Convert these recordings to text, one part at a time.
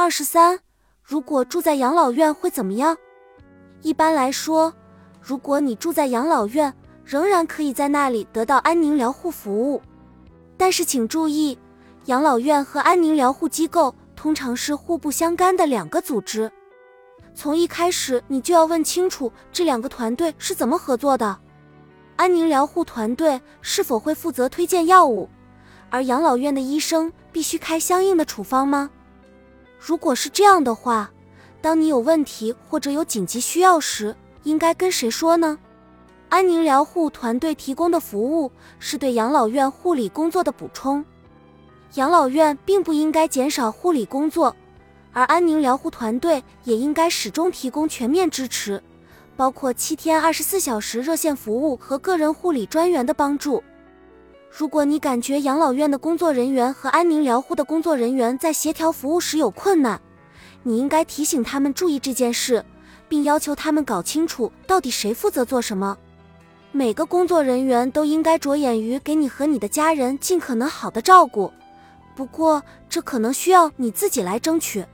二十三，如果住在养老院会怎么样？一般来说，如果你住在养老院，仍然可以在那里得到安宁疗护服务。但是请注意，养老院和安宁疗护机构通常是互不相干的两个组织。从一开始，你就要问清楚这两个团队是怎么合作的。安宁疗护团队是否会负责推荐药物，而养老院的医生必须开相应的处方吗？如果是这样的话，当你有问题或者有紧急需要时，应该跟谁说呢？安宁疗护团队提供的服务是对养老院护理工作的补充，养老院并不应该减少护理工作，而安宁疗护团队也应该始终提供全面支持，包括七天二十四小时热线服务和个人护理专员的帮助。如果你感觉养老院的工作人员和安宁疗护的工作人员在协调服务时有困难，你应该提醒他们注意这件事，并要求他们搞清楚到底谁负责做什么。每个工作人员都应该着眼于给你和你的家人尽可能好的照顾，不过这可能需要你自己来争取。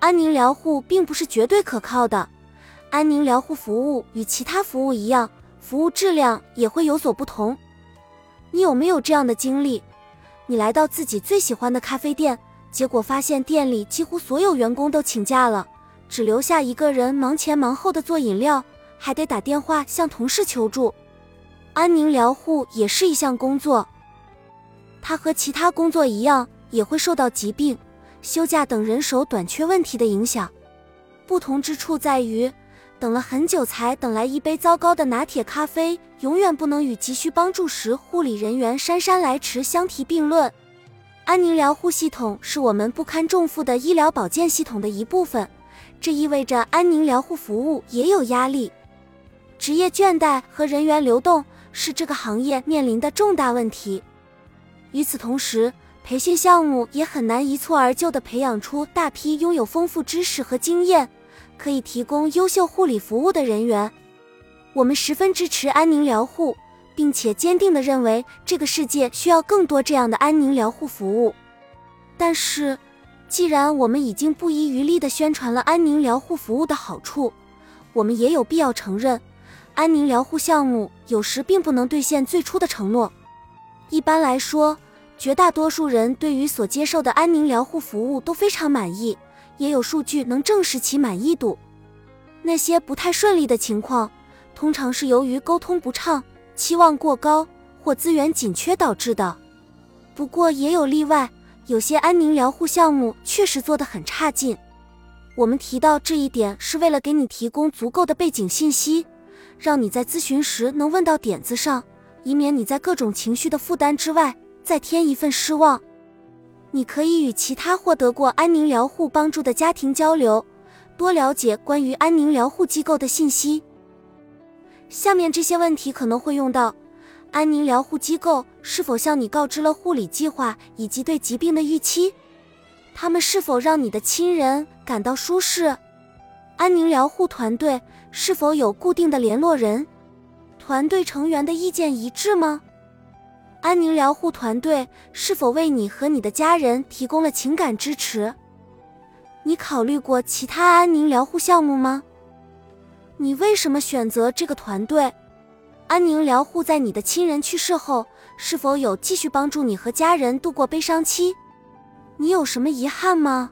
安宁疗护并不是绝对可靠的，安宁疗护服务与其他服务一样，服务质量也会有所不同。你有没有这样的经历？你来到自己最喜欢的咖啡店，结果发现店里几乎所有员工都请假了，只留下一个人忙前忙后的做饮料，还得打电话向同事求助。安宁疗护也是一项工作，它和其他工作一样，也会受到疾病、休假等人手短缺问题的影响。不同之处在于。等了很久才等来一杯糟糕的拿铁咖啡，永远不能与急需帮助时护理人员姗姗来迟相提并论。安宁疗护系统是我们不堪重负的医疗保健系统的一部分，这意味着安宁疗护服务也有压力。职业倦怠和人员流动是这个行业面临的重大问题。与此同时，培训项目也很难一蹴而就地培养出大批拥有丰富知识和经验。可以提供优秀护理服务的人员，我们十分支持安宁疗护，并且坚定地认为这个世界需要更多这样的安宁疗护服务。但是，既然我们已经不遗余力地宣传了安宁疗护服务的好处，我们也有必要承认，安宁疗护项目有时并不能兑现最初的承诺。一般来说，绝大多数人对于所接受的安宁疗护服务都非常满意。也有数据能证实其满意度。那些不太顺利的情况，通常是由于沟通不畅、期望过高或资源紧缺导致的。不过也有例外，有些安宁疗护项目确实做得很差劲。我们提到这一点是为了给你提供足够的背景信息，让你在咨询时能问到点子上，以免你在各种情绪的负担之外再添一份失望。你可以与其他获得过安宁疗护帮助的家庭交流，多了解关于安宁疗护机构的信息。下面这些问题可能会用到：安宁疗护机构是否向你告知了护理计划以及对疾病的预期？他们是否让你的亲人感到舒适？安宁疗护团队是否有固定的联络人？团队成员的意见一致吗？安宁疗护团队是否为你和你的家人提供了情感支持？你考虑过其他安宁疗护项目吗？你为什么选择这个团队？安宁疗护在你的亲人去世后是否有继续帮助你和家人度过悲伤期？你有什么遗憾吗？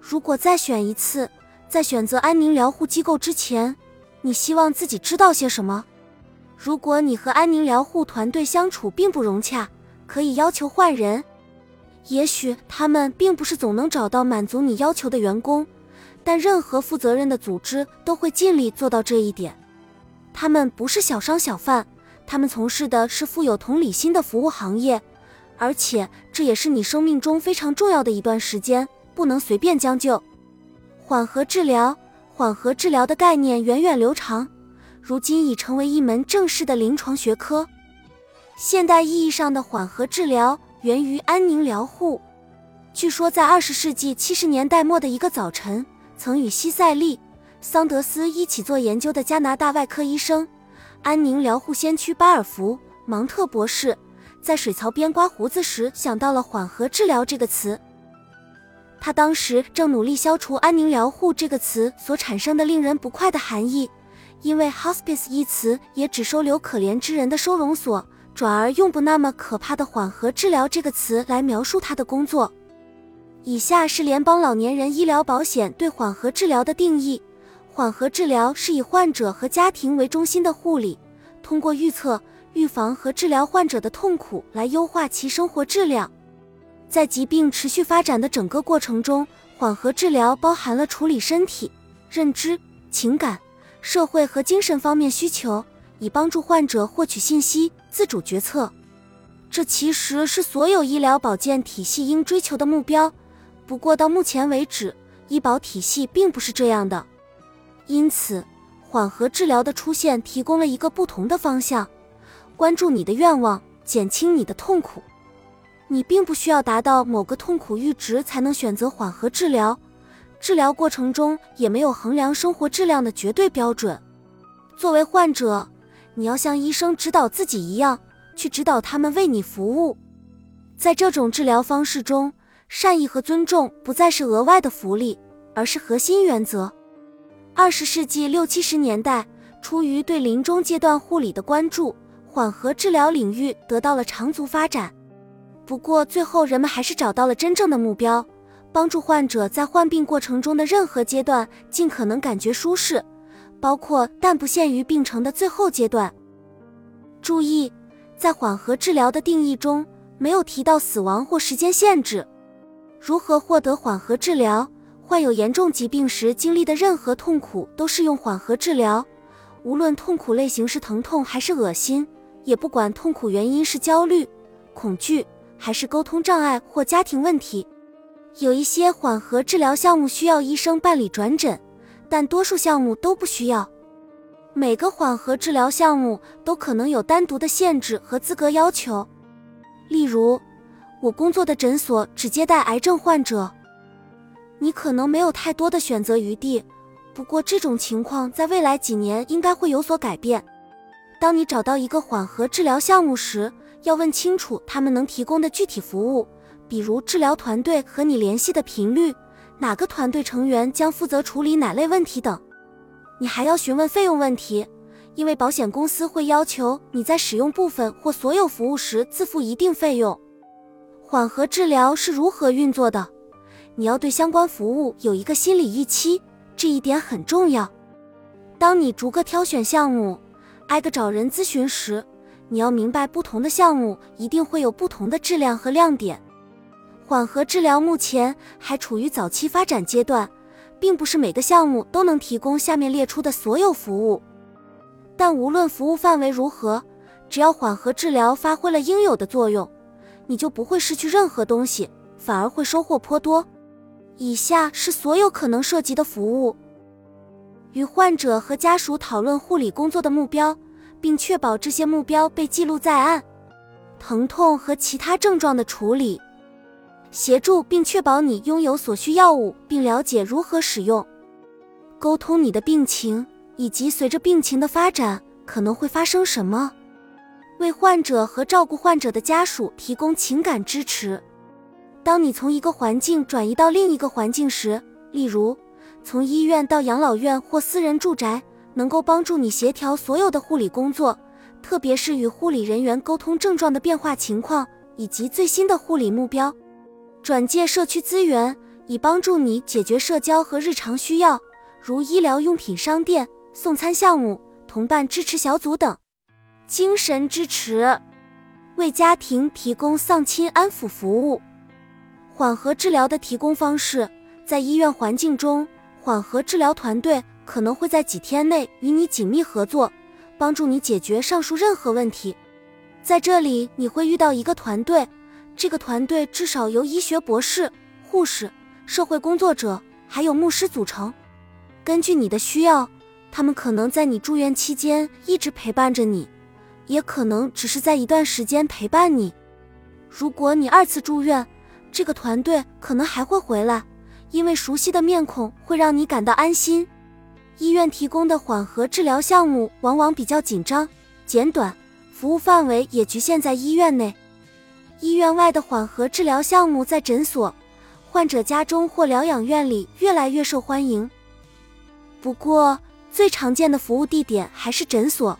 如果再选一次，在选择安宁疗护机构之前，你希望自己知道些什么？如果你和安宁疗护团队相处并不融洽，可以要求换人。也许他们并不是总能找到满足你要求的员工，但任何负责任的组织都会尽力做到这一点。他们不是小商小贩，他们从事的是富有同理心的服务行业，而且这也是你生命中非常重要的一段时间，不能随便将就。缓和治疗，缓和治疗的概念源远流长。如今已成为一门正式的临床学科。现代意义上的缓和治疗源于安宁疗护。据说，在二十世纪七十年代末的一个早晨，曾与西塞利·桑德斯一起做研究的加拿大外科医生、安宁疗护先驱巴尔福·芒特博士，在水槽边刮胡子时想到了“缓和治疗”这个词。他当时正努力消除“安宁疗护”这个词所产生的令人不快的含义，因为 “hospice” 一词也只收留可怜之人的收容所，转而用不那么可怕的“缓和治疗”这个词来描述他的工作。以下是联邦老年人医疗保险对缓和治疗的定义：缓和治疗是以患者和家庭为中心的护理，通过预测、预防和治疗患者的痛苦来优化其生活质量。在疾病持续发展的整个过程中，缓和治疗包含了处理身体、认知、情感、社会和精神方面需求，以帮助患者获取信息、自主决策。这其实是所有医疗保健体系应追求的目标。不过到目前为止，医保体系并不是这样的。因此，缓和治疗的出现提供了一个不同的方向：关注你的愿望，减轻你的痛苦。你并不需要达到某个痛苦阈值才能选择缓和治疗，治疗过程中也没有衡量生活质量的绝对标准。作为患者，你要像医生指导自己一样，去指导他们为你服务。在这种治疗方式中，善意和尊重不再是额外的福利，而是核心原则。二十世纪六七十年代，出于对临终阶段护理的关注，缓和治疗领域得到了长足发展。不过，最后人们还是找到了真正的目标，帮助患者在患病过程中的任何阶段尽可能感觉舒适，包括但不限于病程的最后阶段。注意，在缓和治疗的定义中没有提到死亡或时间限制。如何获得缓和治疗？患有严重疾病时经历的任何痛苦都适用缓和治疗，无论痛苦类型是疼痛还是恶心，也不管痛苦原因是焦虑、恐惧。还是沟通障碍或家庭问题，有一些缓和治疗项目需要医生办理转诊，但多数项目都不需要。每个缓和治疗项目都可能有单独的限制和资格要求。例如，我工作的诊所只接待癌症患者，你可能没有太多的选择余地。不过，这种情况在未来几年应该会有所改变。当你找到一个缓和治疗项目时，要问清楚他们能提供的具体服务，比如治疗团队和你联系的频率，哪个团队成员将负责处理哪类问题等。你还要询问费用问题，因为保险公司会要求你在使用部分或所有服务时自付一定费用。缓和治疗是如何运作的？你要对相关服务有一个心理预期，这一点很重要。当你逐个挑选项目，挨个找人咨询时。你要明白，不同的项目一定会有不同的质量和亮点。缓和治疗目前还处于早期发展阶段，并不是每个项目都能提供下面列出的所有服务。但无论服务范围如何，只要缓和治疗发挥了应有的作用，你就不会失去任何东西，反而会收获颇多。以下是所有可能涉及的服务：与患者和家属讨论护理工作的目标。并确保这些目标被记录在案。疼痛和其他症状的处理，协助并确保你拥有所需药物，并了解如何使用。沟通你的病情以及随着病情的发展可能会发生什么。为患者和照顾患者的家属提供情感支持。当你从一个环境转移到另一个环境时，例如从医院到养老院或私人住宅。能够帮助你协调所有的护理工作，特别是与护理人员沟通症状的变化情况以及最新的护理目标。转介社区资源，以帮助你解决社交和日常需要，如医疗用品商店、送餐项目、同伴支持小组等。精神支持，为家庭提供丧亲安抚服务。缓和治疗的提供方式，在医院环境中，缓和治疗团队。可能会在几天内与你紧密合作，帮助你解决上述任何问题。在这里，你会遇到一个团队，这个团队至少由医学博士、护士、社会工作者还有牧师组成。根据你的需要，他们可能在你住院期间一直陪伴着你，也可能只是在一段时间陪伴你。如果你二次住院，这个团队可能还会回来，因为熟悉的面孔会让你感到安心。医院提供的缓和治疗项目往往比较紧张、简短，服务范围也局限在医院内。医院外的缓和治疗项目在诊所、患者家中或疗养院里越来越受欢迎。不过，最常见的服务地点还是诊所，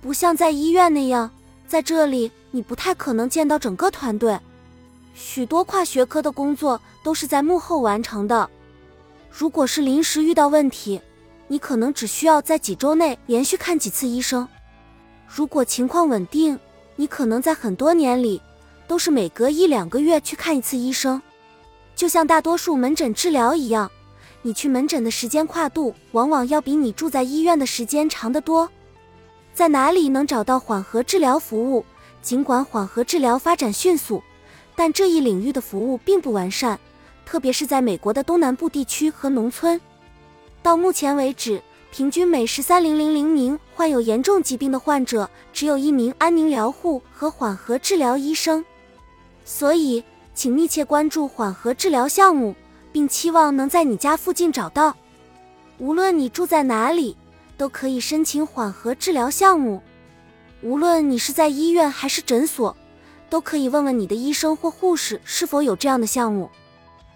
不像在医院那样，在这里你不太可能见到整个团队，许多跨学科的工作都是在幕后完成的。如果是临时遇到问题，你可能只需要在几周内连续看几次医生；如果情况稳定，你可能在很多年里都是每隔一两个月去看一次医生。就像大多数门诊治疗一样。你去门诊的时间跨度往往要比你住在医院的时间长得多。在哪里能找到缓和治疗服务？尽管缓和治疗发展迅速，但这一领域的服务并不完善，特别是在美国的东南部地区和农村。到目前为止，平均每十三零零零名患有严重疾病的患者，只有一名安宁疗护和缓和治疗医生。所以，请密切关注缓和治疗项目。并期望能在你家附近找到。无论你住在哪里，都可以申请缓和治疗项目。无论你是在医院还是诊所，都可以问问你的医生或护士是否有这样的项目。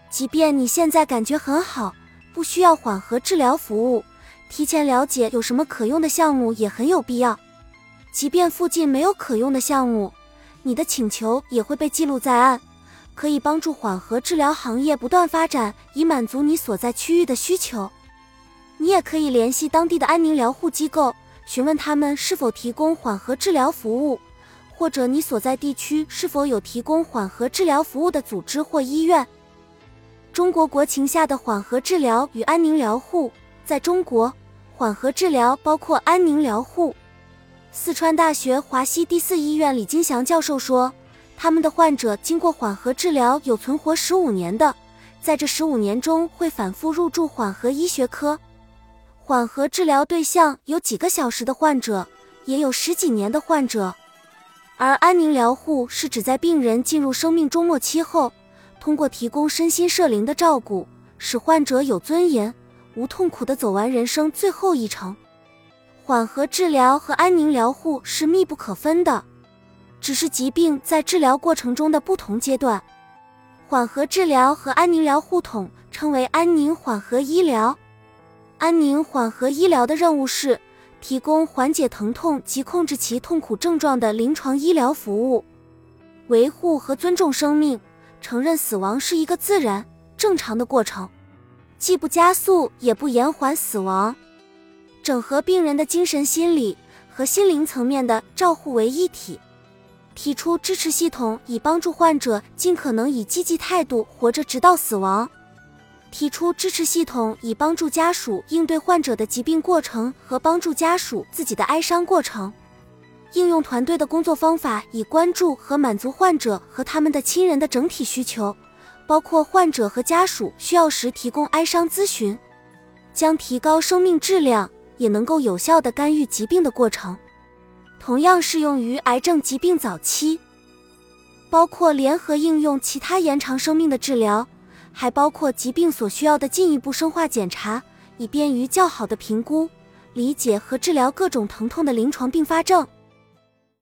即便你现在感觉很好，不需要缓和治疗服务，提前了解有什么可用的项目也很有必要。即便附近没有可用的项目，你的请求也会被记录在案。可以帮助缓和治疗行业不断发展，以满足你所在区域的需求。你也可以联系当地的安宁疗护机构，询问他们是否提供缓和治疗服务，或者你所在地区是否有提供缓和治疗服务的组织或医院。中国国情下的缓和治疗与安宁疗护，在中国，缓和治疗包括安宁疗护。四川大学华西第四医院李金祥教授说。他们的患者经过缓和治疗有存活十五年的，在这十五年中会反复入住缓和医学科。缓和治疗对象有几个小时的患者，也有十几年的患者。而安宁疗护是指在病人进入生命终末期后，通过提供身心社灵的照顾，使患者有尊严、无痛苦地走完人生最后一程。缓和治疗和安宁疗护是密不可分的。只是疾病在治疗过程中的不同阶段，缓和治疗和安宁疗护统称为安宁缓和医疗。安宁缓和医疗的任务是提供缓解疼痛及控制其痛苦症状的临床医疗服务，维护和尊重生命，承认死亡是一个自然正常的过程，既不加速也不延缓死亡，整合病人的精神、心理和心灵层面的照护为一体。提出支持系统，以帮助患者尽可能以积极态度活着直到死亡。提出支持系统，以帮助家属应对患者的疾病过程和帮助家属自己的哀伤过程。应用团队的工作方法，以关注和满足患者和他们的亲人的整体需求，包括患者和家属需要时提供哀伤咨询，将提高生命质量，也能够有效的干预疾病的过程。同样适用于癌症疾病早期，包括联合应用其他延长生命的治疗，还包括疾病所需要的进一步生化检查，以便于较好的评估、理解和治疗各种疼痛的临床并发症。